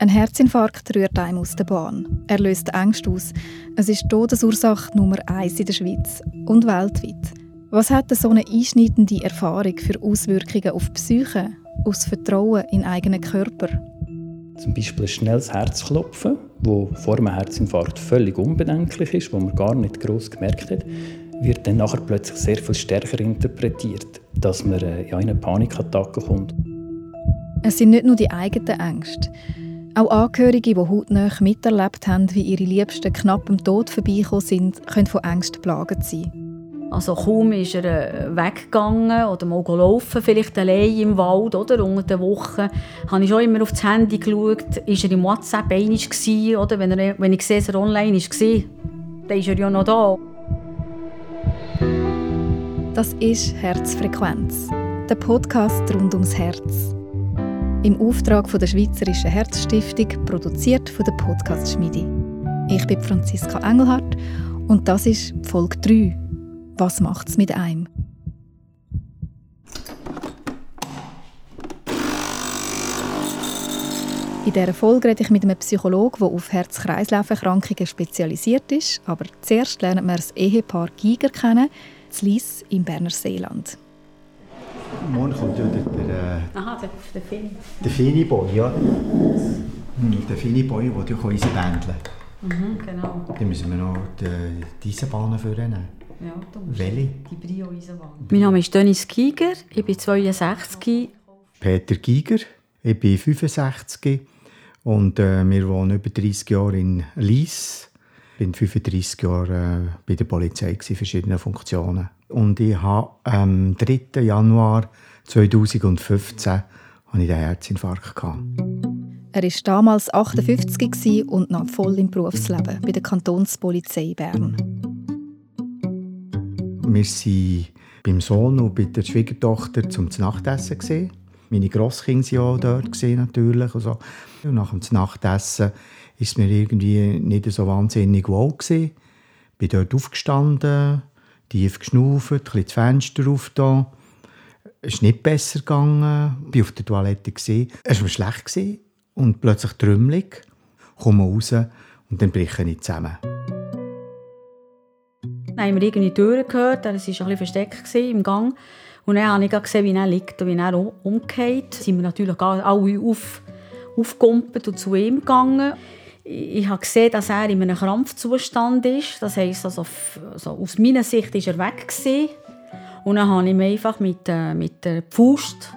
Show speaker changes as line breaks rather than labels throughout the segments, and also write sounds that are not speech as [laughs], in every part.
Ein Herzinfarkt rührt einem aus der Bahn. Er löst Ängste aus. Es ist die Todesursache Nummer eins in der Schweiz und weltweit. Was hat so eine einschneidende Erfahrung für Auswirkungen auf die Psyche, auf das Vertrauen in den eigenen Körper?
Zum Beispiel ein schnelles Herzklopfen, das vor einem Herzinfarkt völlig unbedenklich ist, wo man gar nicht groß gemerkt hat, wird dann nachher plötzlich sehr viel stärker interpretiert, dass man äh, in eine Panikattacke kommt.
Es sind nicht nur die eigenen Ängste. Auch Angehörige, die hautnah miterlebt haben, wie ihre Liebsten knapp am Tod vorbeigekommen sind, können von Ängsten plagt sein.
Also kaum ist er äh, weggegangen oder mal gelaufen, vielleicht allein im Wald oder unter der Woche, habe ich schon immer auf das Handy geschaut, ist er im WhatsApp einig oder wenn, er, wenn ich sehe, dass er online war, dann ist er ja noch da.
Das ist Herzfrequenz, der Podcast rund ums Herz. Im Auftrag von der Schweizerischen Herzstiftung, produziert von der Podcast Schmiede. Ich bin Franziska Engelhardt und das ist Folge 3 was macht es mit einem? In dieser Folge rede ich mit einem Psychologen, der auf Herz-Kreislauf-Erkrankungen spezialisiert ist. Aber zuerst lernen wir das Ehepaar Giger kennen, Lies im Berner Seeland.
Morgen kommt ja der,
der, Aha, der, der Fini.
Der Fini-Boy, ja. Hm, der Fini-Boy, der ja unsere Bändeln
Mhm, genau.
Dann müssen wir noch die, diese Bahnen vornehmen.
Ja,
Welche?
Die Brio-Eisenbahn. Mein Name ist Dennis Giger, ich bin 62.
Peter Giger, ich bin 65 und äh, wir wohnen über 30 Jahre in Lies. Ich bin 35 Jahre äh, bei der Polizei in verschiedenen Funktionen. Und ich habe am 3. Januar 2015 hatte ich einen Herzinfarkt. Gehabt.
Er war damals 58 und noch voll im Berufsleben bei der Kantonspolizei Bern.
Wir waren beim Sohn und bei der Schwiegertochter zum Nachtessen. Gewesen. Meine Grosskinder waren auch dort natürlich. Und, so. und nach dem Nachtessen ist mir irgendwie nicht so wahnsinnig wohl. Gewesen. Ich bin dort aufgestanden, tief geschnauft, ein bisschen das Fenster aufgetan. Es ist nicht besser gegangen. Ich war auf der Toilette. Es war schlecht und plötzlich trümmelig. Ich komme raus und dann breche ich zusammen.
Dann haben wir irgendwie Türen gehört, er war ein bisschen versteckt im Gang. Und dann habe ich gesehen, wie er liegt und wie er umgeht. Dann sind wir natürlich alle auf, aufgekumpelt und zu ihm gegangen. Ich habe gesehen, dass er in einem Krampfzustand ist. Das heisst, also, also aus meiner Sicht war er weg. Gewesen. Und dann habe ich ihm einfach mit, äh, mit der Faust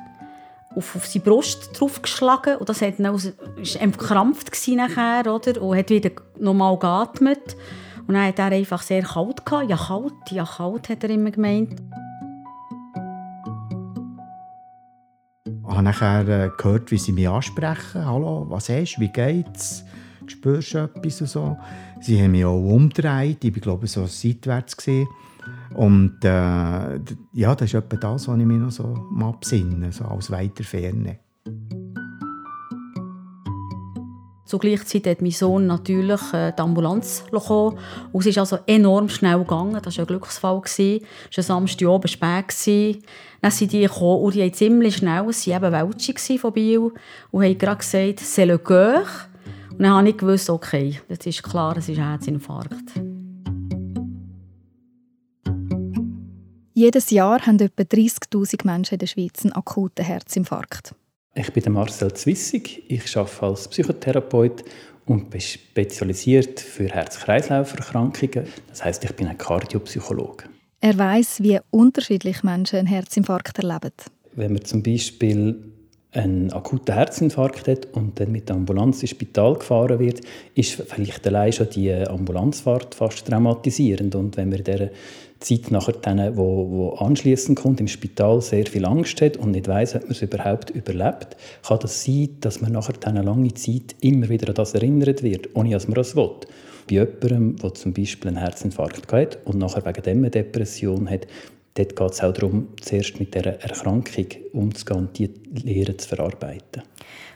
auf, auf seine Brust draufgeschlagen. Und das hat dann, war einfach krampft nachher, oder? Und hat wieder normal geatmet. Und dann hat er einfach sehr kalt gehabt. Ja, kalt, ja, kalt, hat er immer gemeint.
Ich habe nachher äh, gehört, wie sie mich ansprechen. Hallo, was hast du, wie geht's? Spürst du etwas so? Sie haben mich auch umgedreht. Ich war, glaube so seitwärts. Gewesen. Und äh, ja, das ist etwa das, was ich mir noch so absinne, so aus weiter Ferne.
Zur gleichen hat mein Sohn natürlich äh, die Ambulanz bekommen. Und es ist also enorm schnell gegangen. Das war ein Glücksfall. Es war ein Samstagabend spät. Dann sind die gekommen und die haben ziemlich schnell, sie waren Weltschi von Biel und haben gerade gesagt, «C'est le cœur». Und dann habe ich gewusst, okay, jetzt ist klar, es ist ein Herzinfarkt.
Jedes Jahr haben etwa 30'000 Menschen in der Schweiz einen akuten Herzinfarkt.
Ich bin Marcel Zwissig. Ich arbeite als Psychotherapeut und bin spezialisiert für Herz-Kreislauf-Erkrankungen. Das heißt, ich bin ein Kardiopsychologe.
Er weiß, wie unterschiedlich Menschen einen Herzinfarkt erleben.
Wenn man zum Beispiel einen akuten Herzinfarkt hat und dann mit der Ambulanz ins Spital gefahren wird, ist vielleicht allein schon die Ambulanzfahrt fast traumatisierend. Und wenn man dieser Zeit nachher dann, wo, wo anschließend kommt, im Spital sehr viel Angst hat und nicht weiß, ob man es überhaupt überlebt, kann das sein, dass man nachher eine lange Zeit immer wieder an das erinnert wird, ohne dass man es will. Bei jemandem, der zum Beispiel einen Herzinfarkt hat und nachher wegen dem eine Depression hat, dort geht es auch darum, zuerst mit dieser Erkrankung umzugehen und die Lehre zu verarbeiten.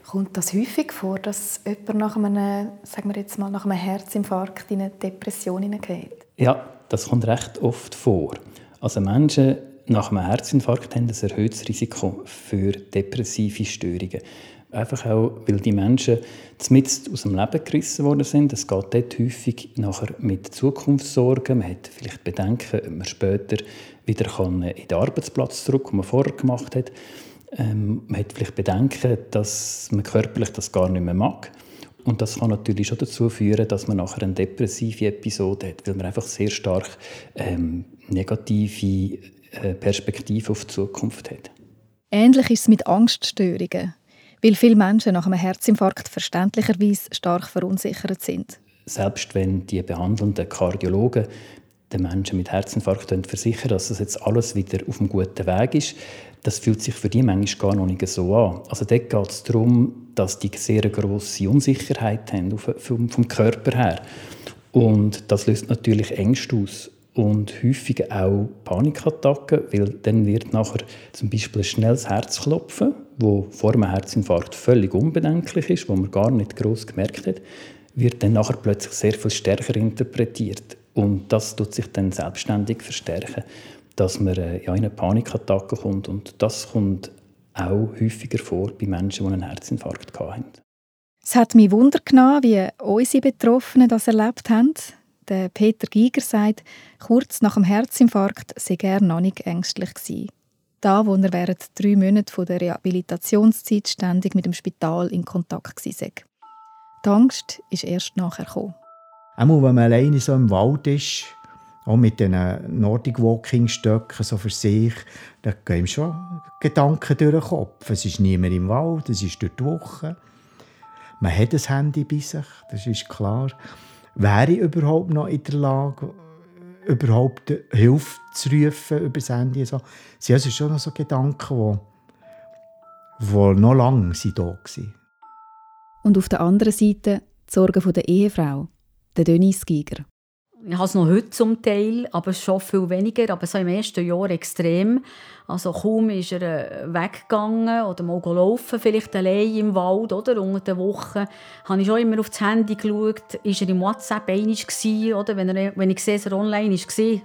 Kommt das häufig vor, dass jemand nach einem, sagen wir jetzt mal, nach einem Herzinfarkt in eine Depression hineingeht?
Ja, das kommt recht oft vor. Also Menschen nach einem Herzinfarkt haben ein erhöhtes Risiko für depressive Störungen. Einfach auch, weil die Menschen zumindest aus dem Leben gerissen worden sind. Es geht dort häufig nachher mit Zukunftssorgen. Man hat vielleicht Bedenken, ob man später wieder kann in den Arbeitsplatz zurück, den man vorher gemacht hat. Ähm, man hat vielleicht Bedenken, dass man körperlich das gar nicht mehr mag. Und das kann natürlich schon dazu führen, dass man nachher eine depressive Episode hat, weil man einfach sehr stark ähm, negative äh, Perspektive auf die Zukunft hat.
Ähnlich ist es mit Angststörungen, weil viele Menschen nach einem Herzinfarkt verständlicherweise stark verunsichert sind.
Selbst wenn die behandelnden Kardiologen den Menschen mit Herzinfarkt versichern, dass das jetzt alles wieder auf einem guten Weg ist, das fühlt sich für die manchmal gar noch nicht so an. Also dort geht es darum, dass die sehr grosse Unsicherheit haben vom, Körper her. Und das löst natürlich Ängste aus und häufig auch Panikattacken, weil dann wird nachher zum Beispiel ein schnelles Herzklopfen, wo vor einem Herzinfarkt völlig unbedenklich ist, wo man gar nicht groß gemerkt hat, wird dann nachher plötzlich sehr viel stärker interpretiert und das tut sich dann selbstständig verstärken dass man äh, ja, in eine Panikattacke kommt. Und das kommt auch häufiger vor bei Menschen, die einen Herzinfarkt hatten.
Es hat mich Wunder genommen, wie unsere Betroffenen das erlebt haben. Der Peter Giger sagt, kurz nach dem Herzinfarkt sei er noch nicht ängstlich gewesen. Da, wo er während drei Monaten der Rehabilitationszeit ständig mit dem Spital in Kontakt war. Die Angst ist erst nachher gekommen.
Einmal, wenn man alleine so im Wald ist, auch mit diesen Nordic Walking Stöcken so für sich, da gehen schon Gedanken durch den Kopf. Es ist niemand im Wald, es ist durch die Woche. Man hat ein Handy bei sich, das ist klar. Wäre ich überhaupt noch in der Lage, überhaupt Hilfe zu rufen über das Handy? So. Also, es sind schon noch so Gedanken, die, die noch lange da waren.
Und auf der anderen Seite die Sorgen der Ehefrau, der Denise Giger.
Ich habe es noch heute zum Teil, aber schon viel weniger. Aber so im ersten Jahr extrem. Also kaum ist er äh, weggegangen oder mal laufen, vielleicht allein im Wald oder unter der Woche, habe ich schon immer auf das Handy geschaut. Ist er im WhatsApp einig oder wenn, er, wenn ich sehe, dass er online war,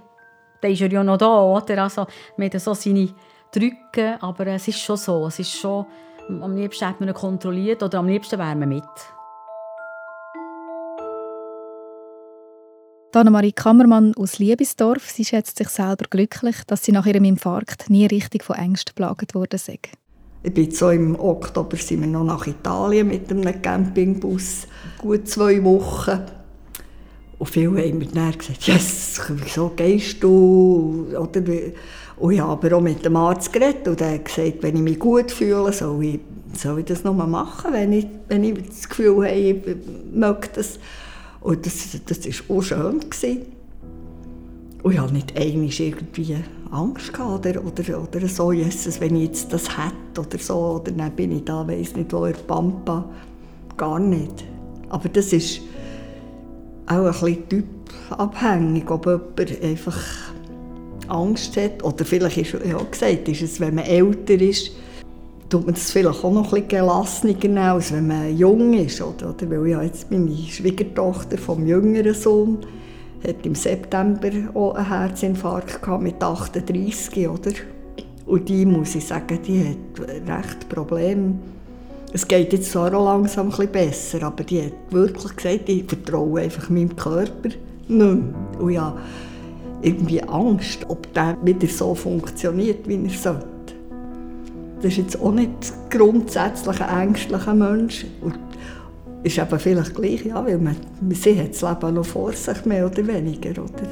dann ist er ja noch da, oder? Also, wir haben so seine Drücke, aber es ist schon so. Es ist schon, am liebsten hat man ihn kontrolliert oder am liebsten wäre man mit.
Annemarie Kammermann aus Liebesdorf, sie schätzt sich selber glücklich, dass sie nach ihrem Infarkt nie richtig von Ängsten geplagt worden sei.
Ich bin so im Oktober sind wir noch nach Italien mit einem Campingbus, gut zwei Wochen. Und viele haben mir dann gesagt, yes, wieso gehst du? Oder, und ich habe aber auch mit dem Arzt geredet und er hat gesagt, wenn ich mich gut fühle, soll ich, soll ich das nur machen, wenn ich, wenn ich das Gefühl habe, ich möchte das. Und das, das war auch schön. Gewesen. Und ich hatte nicht einmal irgendwie Angst gehabt, oder, oder, so, Jesus, wenn ich jetzt das hätte oder so, oder dann bin ich da, weiss nicht wo, in Pampa. Gar nicht. Aber das ist auch ein bisschen typabhängig, ob jemand einfach Angst hat. Oder vielleicht ist ja gesagt, ist es, wenn man älter ist, tut man das vielleicht auch noch ein bisschen gelassener als wenn man jung ist. Oder, oder? Weil ja jetzt meine Schwiegertochter vom jüngeren Sohn hat im September auch einen Herzinfarkt gehabt mit 38, oder? Und die, muss ich sagen, die hat recht Probleme. Es geht jetzt zwar auch langsam ein bisschen besser, aber die hat wirklich gesagt, ich vertraue einfach meinem Körper nicht mehr. Und ja, irgendwie Angst, ob der wieder so funktioniert, wie er sollte. Das ist jetzt auch nicht grundsätzlich ein ängstlicher Mensch. Und ist eben vielleicht gleich, ja, weil man, sie hat das Leben noch vor sich, mehr oder weniger. Oder?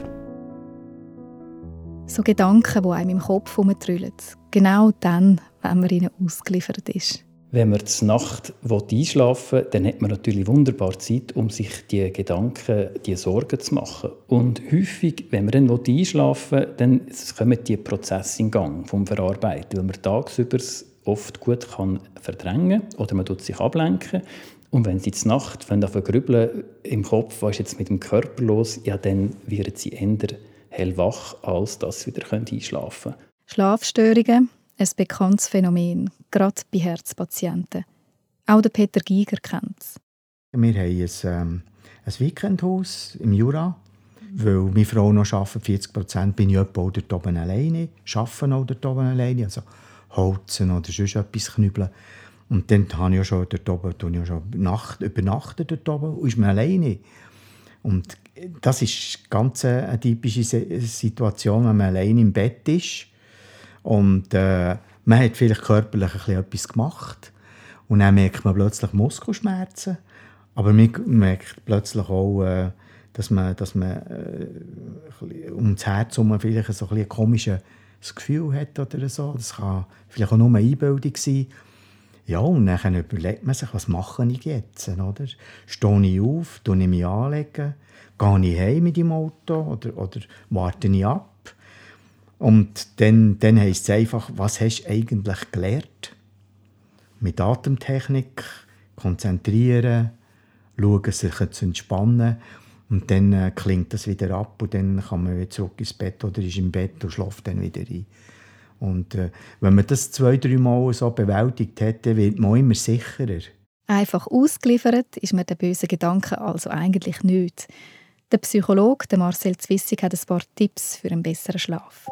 So Gedanken, die einem im Kopf herumtrüllen. Genau dann, wenn man ihnen ausgeliefert ist.
Wenn man zur Nacht einschlafen will, dann hat man natürlich wunderbar Zeit, um sich die Gedanken, die Sorgen zu machen. Und häufig, wenn man dann einschlafen will, dann kommen die Prozesse in Gang vom Verarbeiten, weil man tagsüber oft gut kann verdrängen oder man tut sich ablenken. Und wenn sie zur Nacht grübeln im Kopf, was ist jetzt mit dem Körper los, ja, dann werden sie eher hellwach, als dass sie wieder einschlafen können.
Schlafstörungen, ein bekanntes Phänomen, gerade bei Herzpatienten. Auch der Peter Giger kennt es.
Wir haben ein, ähm, ein Weekendhaus im Jura weil meine Frau noch arbeitet, 40 Prozent, bin ich auch dort oben alleine, arbeite auch dort oben alleine, also holzen oder sonst etwas knüppeln. Und dann habe ich ja schon dort oben, ich schon Nacht, übernachtet dort oben und ist mir alleine. Und das ist ganz eine typische Situation, wenn man alleine im Bett ist und äh, man hat vielleicht körperlich ein etwas gemacht und dann merkt man plötzlich Muskelschmerzen, aber man merkt plötzlich auch, äh, dass man, dass man äh, um das Herz herum vielleicht so ein, komisches Gefühl hat oder so. Das kann vielleicht auch nur eine Einbildung sein. Ja, und dann überlegt man sich, was mache ich jetzt? Oder? Stehe ich auf, tue ich mich anlegen, gehe ich heim mit dem Auto oder, oder warte ich ab? Und dann, dann heisst es einfach, was hast du eigentlich gelernt? Mit Atemtechnik, konzentrieren, schauen, sich zu entspannen. Und dann äh, klingt das wieder ab und dann kann man wieder zurück ins Bett oder ist im Bett und schläft dann wieder ein. Und äh, wenn man das zwei, drei Mal so bewältigt dann wird man immer sicherer.
Einfach ausgeliefert ist man den bösen Gedanken also eigentlich nicht. Der Psychologe Marcel Zwissig hat ein paar Tipps für einen besseren Schlaf.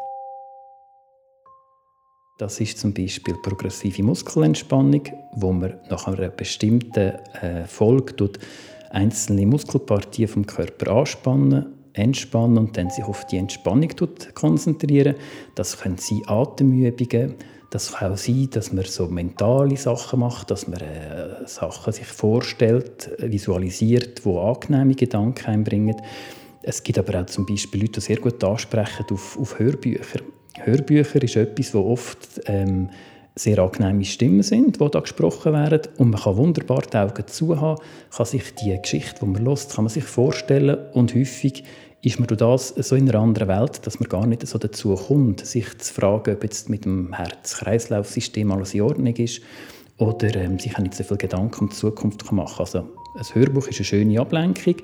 Das ist zum Beispiel progressive Muskelentspannung, wo man nach einer bestimmten äh, Folge einzelne Muskelpartien vom Körper anspannen, entspannen und dann sich auf die Entspannung konzentrieren. Das können sein Atemübungen, das kann auch sein, dass man so mentale Sachen macht, dass man äh, Sachen sich vorstellt, visualisiert, wo angenehme Gedanken einbringen. Es gibt aber auch zum Beispiel Leute, die sehr gut ansprechen auf, auf Hörbücher. Hörbücher ist etwas, wo oft ähm, sehr angenehme Stimmen sind, die da gesprochen werden. Und man kann wunderbar die Augen zu haben, kann sich die Geschichte, die man hört, kann man sich vorstellen. Und häufig ist man durch das so in einer anderen Welt, dass man gar nicht so dazu kommt, sich zu fragen, ob jetzt mit dem Herz-Kreislauf-System alles in Ordnung ist oder ähm, sich auch nicht so viele Gedanken um die Zukunft machen kann. Also ein Hörbuch ist eine schöne Ablenkung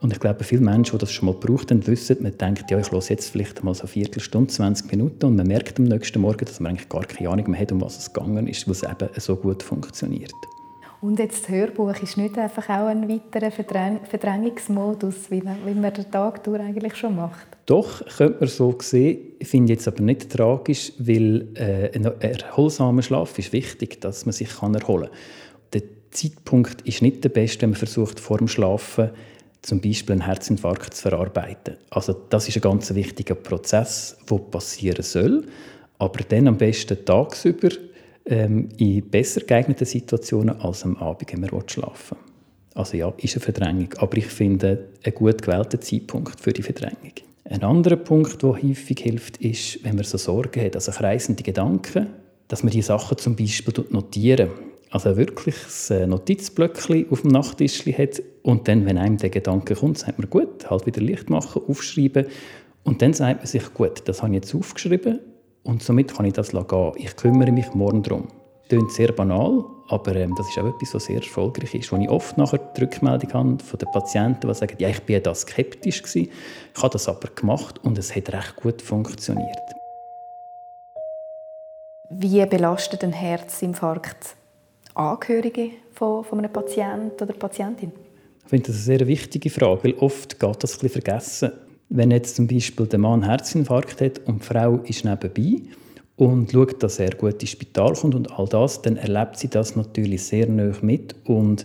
und ich glaube, viele Menschen, die das schon mal gebraucht haben, wissen, man denkt, ja, ich höre jetzt vielleicht mal so eine Viertelstunde, 20 Minuten und man merkt am nächsten Morgen, dass man eigentlich gar keine Ahnung mehr hat, um was es gegangen ist, weil es eben so gut funktioniert.
Und jetzt das Hörbuch ist nicht einfach auch ein weiterer Verdräng Verdrängungsmodus, wie man, wie man den Tag durch eigentlich schon macht?
Doch, könnte man so sehen. Ich finde jetzt aber nicht tragisch, weil äh, ein erholsamer Schlaf ist wichtig, dass man sich kann erholen kann. Zeitpunkt ist nicht der beste, wenn man versucht, vor dem Schlafen zum Beispiel einen Herzinfarkt zu verarbeiten. Also das ist ein ganz wichtiger Prozess, der passieren soll, aber dann am besten tagsüber ähm, in besser geeigneten Situationen als am Abend, wenn man schlafen will. Also ja, ist eine Verdrängung, aber ich finde einen gut gewählten Zeitpunkt für die Verdrängung. Ein anderer Punkt, der häufig hilft, ist, wenn man so Sorgen hat, also kreisende Gedanken, dass man die Sachen zum Beispiel notieren. Also wirklich ein äh, Notizblöckchen auf dem Nachttisch hat und dann, wenn einem der Gedanke kommt, sagt man, gut, halt wieder Licht machen, aufschreiben und dann sagt man sich, gut, das habe ich jetzt aufgeschrieben und somit kann ich das gehen. Ich kümmere mich morgen darum. Klingt sehr banal, aber ähm, das ist auch etwas, was sehr erfolgreich ist. Wo ich oft nachher die Rückmeldung habe von den Patienten, die sagen, ja, ich bin da skeptisch gewesen, ich habe das aber gemacht und es hat recht gut funktioniert.
Wie belastet ein Herzinfarkt Angehörige von, von einem Patienten oder Patientin?
Ich finde das eine sehr wichtige Frage, weil oft geht das ein bisschen vergessen. Wenn jetzt zum Beispiel der Mann einen Herzinfarkt hat und die Frau ist nebenbei und schaut, dass er gut ins Spital kommt und all das, dann erlebt sie das natürlich sehr nah mit und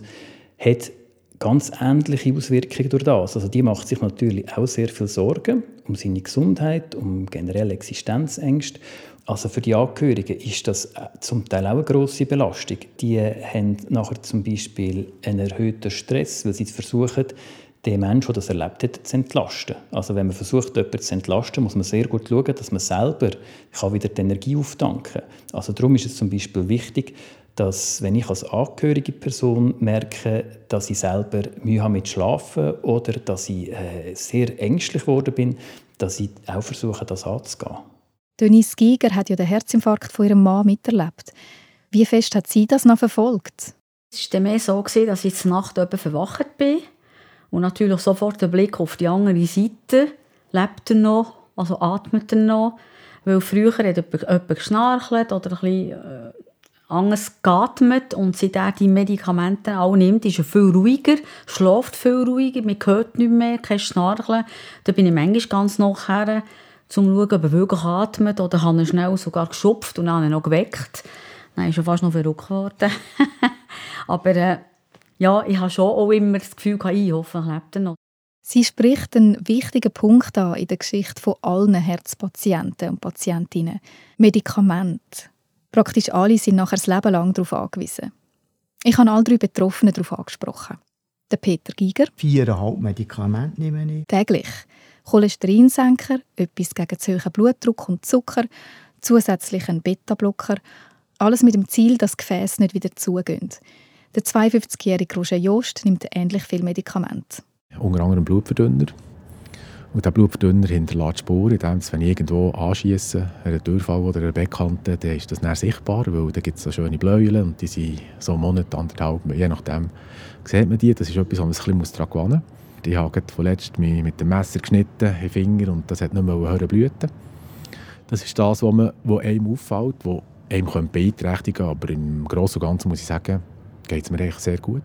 hat ganz ähnliche Auswirkungen durch das. Also die macht sich natürlich auch sehr viel Sorgen um seine Gesundheit, um generelle Existenzängste. Also für die Angehörigen ist das äh, zum Teil auch eine grosse Belastung. Die haben nachher zum Beispiel einen erhöhten Stress, weil sie versuchen, den Menschen, der das erlebt hat, zu entlasten. Also wenn man versucht, jemanden zu entlasten, muss man sehr gut schauen, dass man selber wieder die Energie auftanken kann. Also darum ist es zum Beispiel wichtig, dass wenn ich als angehörige Person merke, dass ich selber Mühe habe mit Schlafen oder dass ich äh, sehr ängstlich geworden bin, dass ich auch versuche, das anzugehen.
Denise Giger hat ja den Herzinfarkt von ihrem Mann miterlebt. Wie fest hat sie das noch verfolgt?
Es war mehr so, dass ich Nacht verwacht bin und natürlich sofort der Blick auf die andere Seite. Lebt er noch? Also atmet er noch? Weil früher hat jemand geschnarchelt oder bisschen, äh, anders geatmet und seit er die Medikamente auch nimmt, ist er viel ruhiger, schläft viel ruhiger, man hört nicht mehr, kein Schnarchen. Da bin ich manchmal ganz nachher, um zu schauen, ob er wirklich atmet oder habe er schnell sogar geschupft und dann noch geweckt. Dann ist er fast noch verrückt geworden. [laughs] Aber äh, ja, ich habe schon auch immer das Gefühl, ich hoffe, er lebt noch.
Sie spricht einen wichtigen Punkt an in der Geschichte von allen Herzpatienten und Patientinnen. Medikamente. Praktisch alle sind nachher das Leben lang darauf angewiesen. Ich habe alle drei Betroffenen darauf angesprochen. Der Peter Giger.
Viereinhalb Medikamente nehme ich.
Täglich. Cholesterinsenker, etwas gegen zu hohen Blutdruck und Zucker, zusätzlich ein Beta-Blocker. Alles mit dem Ziel, dass Gefäße nicht wieder zugehen. Der 52-jährige Roger Jost nimmt ähnlich viel Medikamente
unter anderem Blutverdünner. Und der Blutverdünner hinterlässt Spuren, indem wenn ich irgendwo anschieße, einen Durchfall oder eine Beckkante, dann ist das dann sichtbar, weil da gibt es so schöne Bläulen und die sind so einen Monat, anderthalb, je nachdem sieht man die. Das ist etwas, wo man sich ein bisschen daran gewöhnen muss. Ich habe vorletzt mich mit dem Messer geschnitten, den Finger, und das hat nicht mehr hören blüten. Das ist das, was, man, was einem auffällt, was einem beeinträchtigen könnte, aber im Großen und Ganzen muss ich sagen, geht es mir eigentlich sehr gut.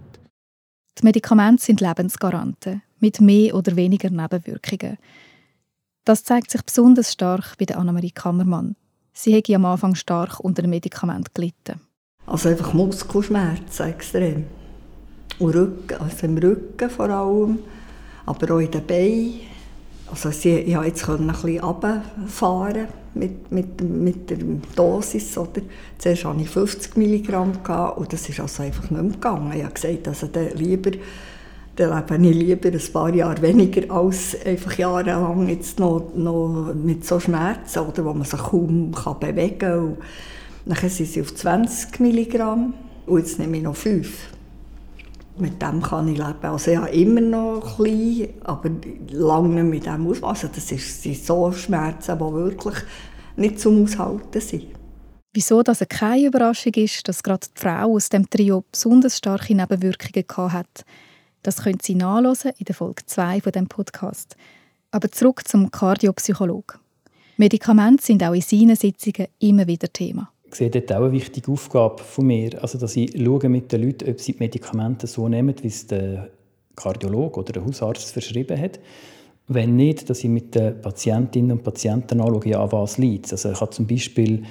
Die Medikamente sind Lebensgaranten, mit mehr oder weniger Nebenwirkungen. Das zeigt sich besonders stark bei der Annemarie Kammermann. Sie hätte am Anfang stark unter dem Medikament gelitten.
Also einfach Muskelschmerzen extrem. Und Rücken, also im Rücken vor allem, aber auch in den Beinen. Also ich konnte jetzt ein bisschen runterfahren mit, mit, mit der Dosis. Oder? Zuerst hatte ich 50 Milligramm und das ist also einfach nicht mehr gegangen. Ich habe gesagt, also dann lieber dann lebe ich lieber ein paar Jahre weniger als einfach jahrelang jetzt noch, noch mit so Schmerzen, oder, wo man sich kaum kann bewegen kann. Dann sind sie auf 20 Milligramm und jetzt nehme ich noch 5 mit dem kann ich leben. Also ja, immer noch klein, aber lange nicht mit dem Ausmaß. Also das sind so Schmerzen, die wirklich nicht zum Aushalten sind.
Wieso das keine Überraschung ist, dass gerade die Frau aus dem Trio besonders starke Nebenwirkungen hat, das können Sie nachlesen in der Folge 2 von dem Podcast. Aber zurück zum Kardiopsychologen. Medikamente sind auch in seinen Sitzungen immer wieder Thema
sehe dort auch eine wichtige Aufgabe von mir, also dass ich schaue mit den Leuten, ob sie die Medikamente so nehmen, wie es der Kardiologe oder der Hausarzt verschrieben hat. Wenn nicht, dass ich mit den Patientinnen und Patienten anschaue, ja, was liegt. Also ich habe zum Beispiel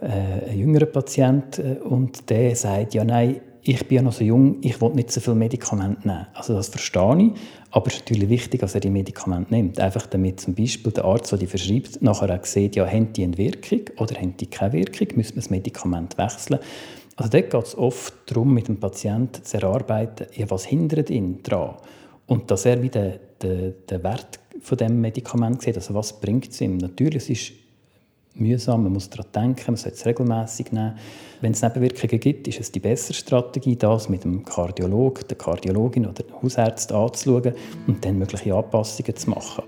äh, einen jüngeren Patienten und der sagt, ja nein, ich bin ja noch so jung, ich will nicht so viel Medikamente nehmen. Also das verstehe ich, aber es ist natürlich wichtig, dass er die Medikamente nimmt. Einfach damit zum Beispiel der Arzt, der die verschreibt, nachher auch sieht, ja, haben die eine Wirkung oder haben die keine Wirkung, müssen wir das Medikament wechseln. Also dort geht es oft darum, mit dem Patienten zu erarbeiten, ja, was hindert ihn daran. Und dass er wieder den, den Wert von dem Medikament sieht, also was bringt es ihm. Natürlich, ist mühsam, man muss daran denken, man sollte es regelmäßig nehmen. Wenn es Nebenwirkungen gibt, ist es die bessere Strategie, das mit dem Kardiologen, der Kardiologin oder dem Hausarzt anzuschauen und dann mögliche Anpassungen zu machen.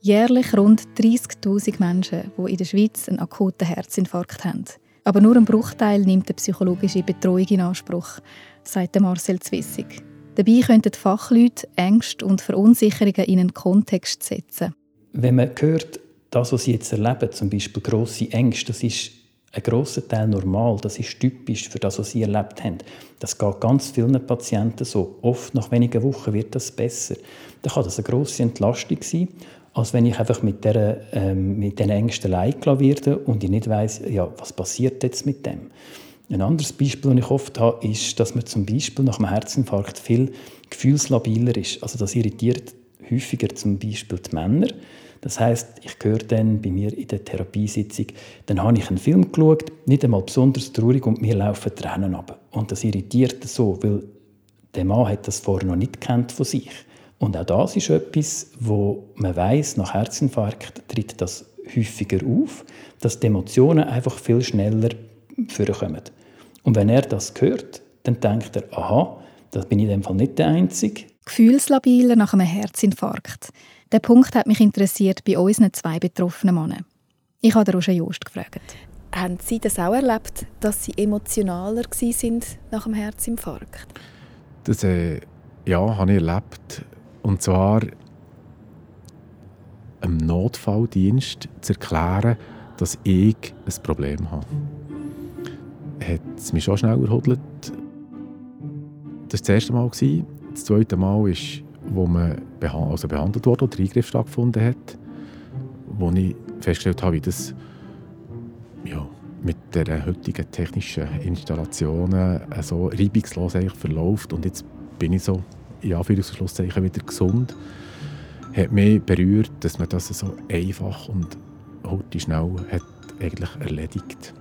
Jährlich rund 30.000 Menschen, die in der Schweiz einen akuten Herzinfarkt haben. Aber nur ein Bruchteil nimmt eine psychologische Betreuung in Anspruch, sagt Marcel Zwissig. Dabei könnten die Fachleute Ängste und Verunsicherungen in einen Kontext setzen.
Wenn man hört, das, was sie jetzt erleben, zum Beispiel grosse Ängste, das ist ein grosser Teil normal, das ist typisch für das, was sie erlebt haben. Das geht ganz vielen Patienten so. Oft nach wenigen Wochen wird das besser. Dann kann das eine grosse Entlastung sein, als wenn ich einfach mit, der, ähm, mit den Ängsten allein werde und ich nicht weiß, ja, was passiert jetzt mit dem. Ein anderes Beispiel, das ich oft habe, ist, dass man zum Beispiel nach einem Herzinfarkt viel gefühlslabiler ist. Also das irritiert häufiger zum Beispiel die Männer das heißt, ich höre dann bei mir in der Therapiesitzung, dann habe ich einen Film geschaut, nicht einmal besonders traurig und mir laufen Tränen ab. Und das irritiert so, weil der Mann hat das vorher noch nicht kennt von sich. Und auch das ist etwas, wo man weiß, nach Herzinfarkt tritt das häufiger auf, dass die Emotionen einfach viel schneller vorkommen. Und wenn er das hört, dann denkt er, aha, das bin ich in dem Fall nicht der Einzige.
Gefühlslabiler nach einem Herzinfarkt. Der Punkt hat mich interessiert bei unseren zwei betroffenen Männern. Ich habe Roger Jost gefragt.
Haben Sie das auch erlebt, dass Sie emotionaler sind nach dem Herzinfarkt?
Das äh, ja, habe ich erlebt. Und zwar im Notfalldienst zu erklären, dass ich ein Problem habe. hat es mich schon schnell erhudelt. Das war das erste Mal. Das zweite Mal ist, wo man beha also behandelt wurde oder der Eingriff stattgefunden hat, wo ich festgestellt habe, wie das ja, mit der heutigen technischen Installationen so reibungslos verläuft. Und jetzt bin ich so, in Anführungszeichen, wieder gesund. Hat mich berührt, dass man das so einfach und heute schnell hat eigentlich erledigt.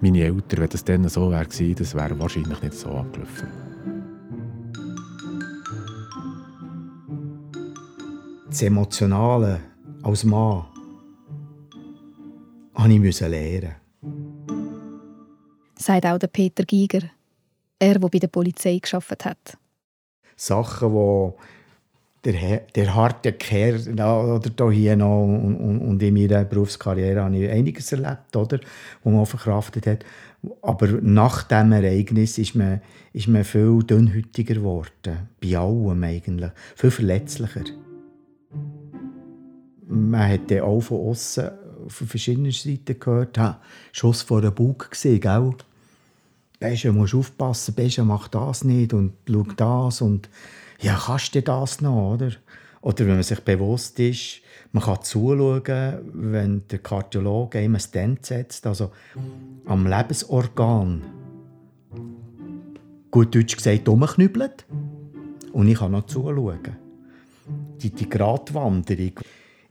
Meine Eltern, wenn das dann so wäre, das wäre wahrscheinlich nicht so abgelaufen.
Das Emotionale als Mann musste ich lernen.
Sagt auch der Peter Giger, er, der bei der Polizei geschafft hat.
Sachen, die der, der harte Kerl oder hier noch und, und, und, in meiner Berufskarriere habe ich einiges erlebt, oder, wo man verkraftet hat. Aber nach diesem Ereignis ist man, ist man viel dünnhütiger geworden. Bei allem eigentlich. Viel verletzlicher. Man hat dann auch von außen von verschiedenen Seiten gehört, ha, Schuss vor den Bug gesehen, gell? Besche, musst aufpassen, Besche macht das nicht und schau das und ja, kannst du das noch, oder? Oder wenn man sich bewusst ist, man kann zuschauen, wenn der Kardiologe einem ein Stent setzt, also am Lebensorgan, gut deutsch gesagt, umknüppelt. Und ich kann noch zuschauen. Die, die Gratwanderung,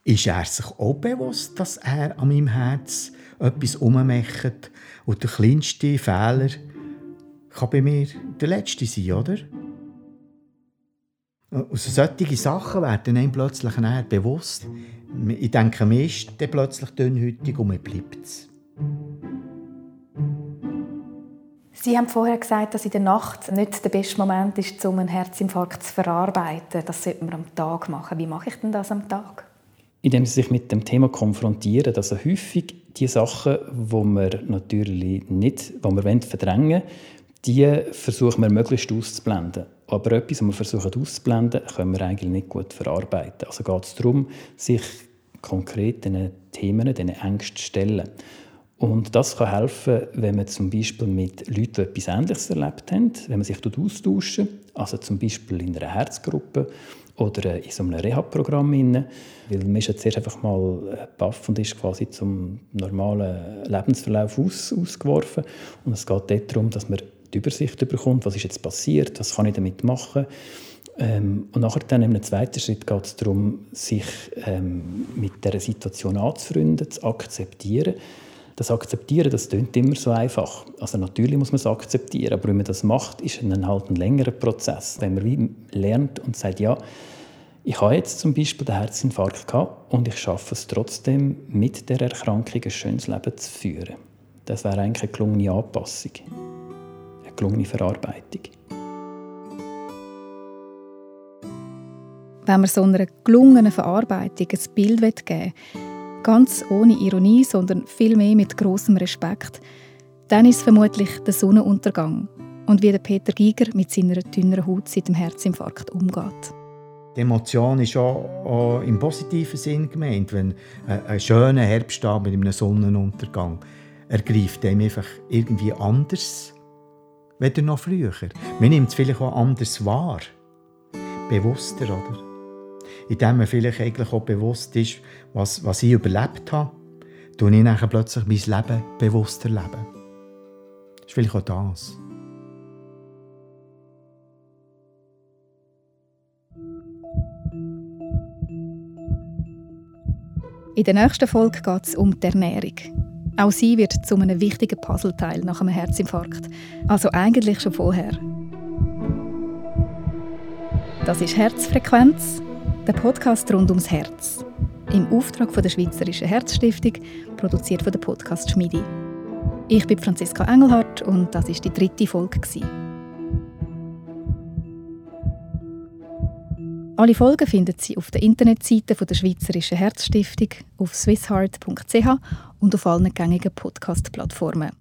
ist er sich auch bewusst, dass er an meinem Herz etwas ummacht und der kleinste Fehler kann bei mir der letzte sein, oder? Also solche Sachen werden einem plötzlich näher bewusst. Ich denke, mir ist dann plötzlich dünnhütig und mir bleibt es.
Sie haben vorher gesagt, dass in der Nacht nicht der beste Moment ist, um einen Herzinfarkt zu verarbeiten. Das sollte man am Tag machen. Wie mache ich denn das am Tag?
Indem sie sich mit dem Thema konfrontieren, also häufig die Sachen, wo wir natürlich nicht, wo wir verdrängen wollen, die versuchen wir möglichst auszublenden. Aber etwas, was wir versuchen auszublenden, können wir eigentlich nicht gut verarbeiten. Also geht es darum, sich konkret diesen Themen, diesen Ängsten zu stellen. Und das kann helfen, wenn man zum Beispiel mit Leuten, etwas Ähnliches erlebt haben, wenn man sich dort austauschen, also zum Beispiel in einer Herzgruppe oder in so einem Reha-Programm. Weil man ist jetzt zuerst einfach mal baff und ist quasi zum normalen Lebensverlauf aus, ausgeworfen. Und es geht darum, dass man die Übersicht bekommt, was ist jetzt passiert, was kann ich damit machen. Ähm, und nachher dann im zweiten Schritt geht es darum, sich ähm, mit der Situation anzufreunden, zu akzeptieren. Das Akzeptieren, das klingt immer so einfach. Also natürlich muss man es akzeptieren, aber wenn man das macht, ist es halt ein längerer Prozess. Wenn man wie lernt und sagt, ja, ich habe jetzt zum Beispiel den Herzinfarkt gehabt und ich schaffe es trotzdem, mit der Erkrankung ein schönes Leben zu führen. Das wäre eigentlich eine gelungene Anpassung gelungene Verarbeitung.
Wenn man so einer gelungenen Verarbeitung ein Bild geben will, ganz ohne Ironie, sondern vielmehr mit großem Respekt, dann ist vermutlich der Sonnenuntergang und wie der Peter Giger mit seiner dünneren Haut seit dem Herzinfarkt umgeht.
Die Emotion ist auch, auch im positiven Sinn gemeint, wenn ein, schöner Herbsttag mit einem Sonnenuntergang ergreift einem einfach irgendwie anders weder noch früher. Man nimmt es vielleicht auch anders wahr. Bewusster, oder? Indem man vielleicht eigentlich auch bewusst ist, was, was ich überlebt habe, tue ich dann plötzlich mein Leben bewusster leben. Das ist vielleicht auch das.
In der nächsten Folge geht es um die Ernährung. Auch sie wird zu einem wichtigen Puzzleteil nach einem Herzinfarkt. Also eigentlich schon vorher. Das ist Herzfrequenz, der Podcast rund ums Herz. Im Auftrag von der Schweizerischen Herzstiftung, produziert von der Podcast Schmiedi. Ich bin Franziska Engelhardt und das ist die dritte Folge. Alle Folgen finden Sie auf der Internetseite der Schweizerischen Herzstiftung auf swissheart.ch und auf allen gängigen Podcast-Plattformen.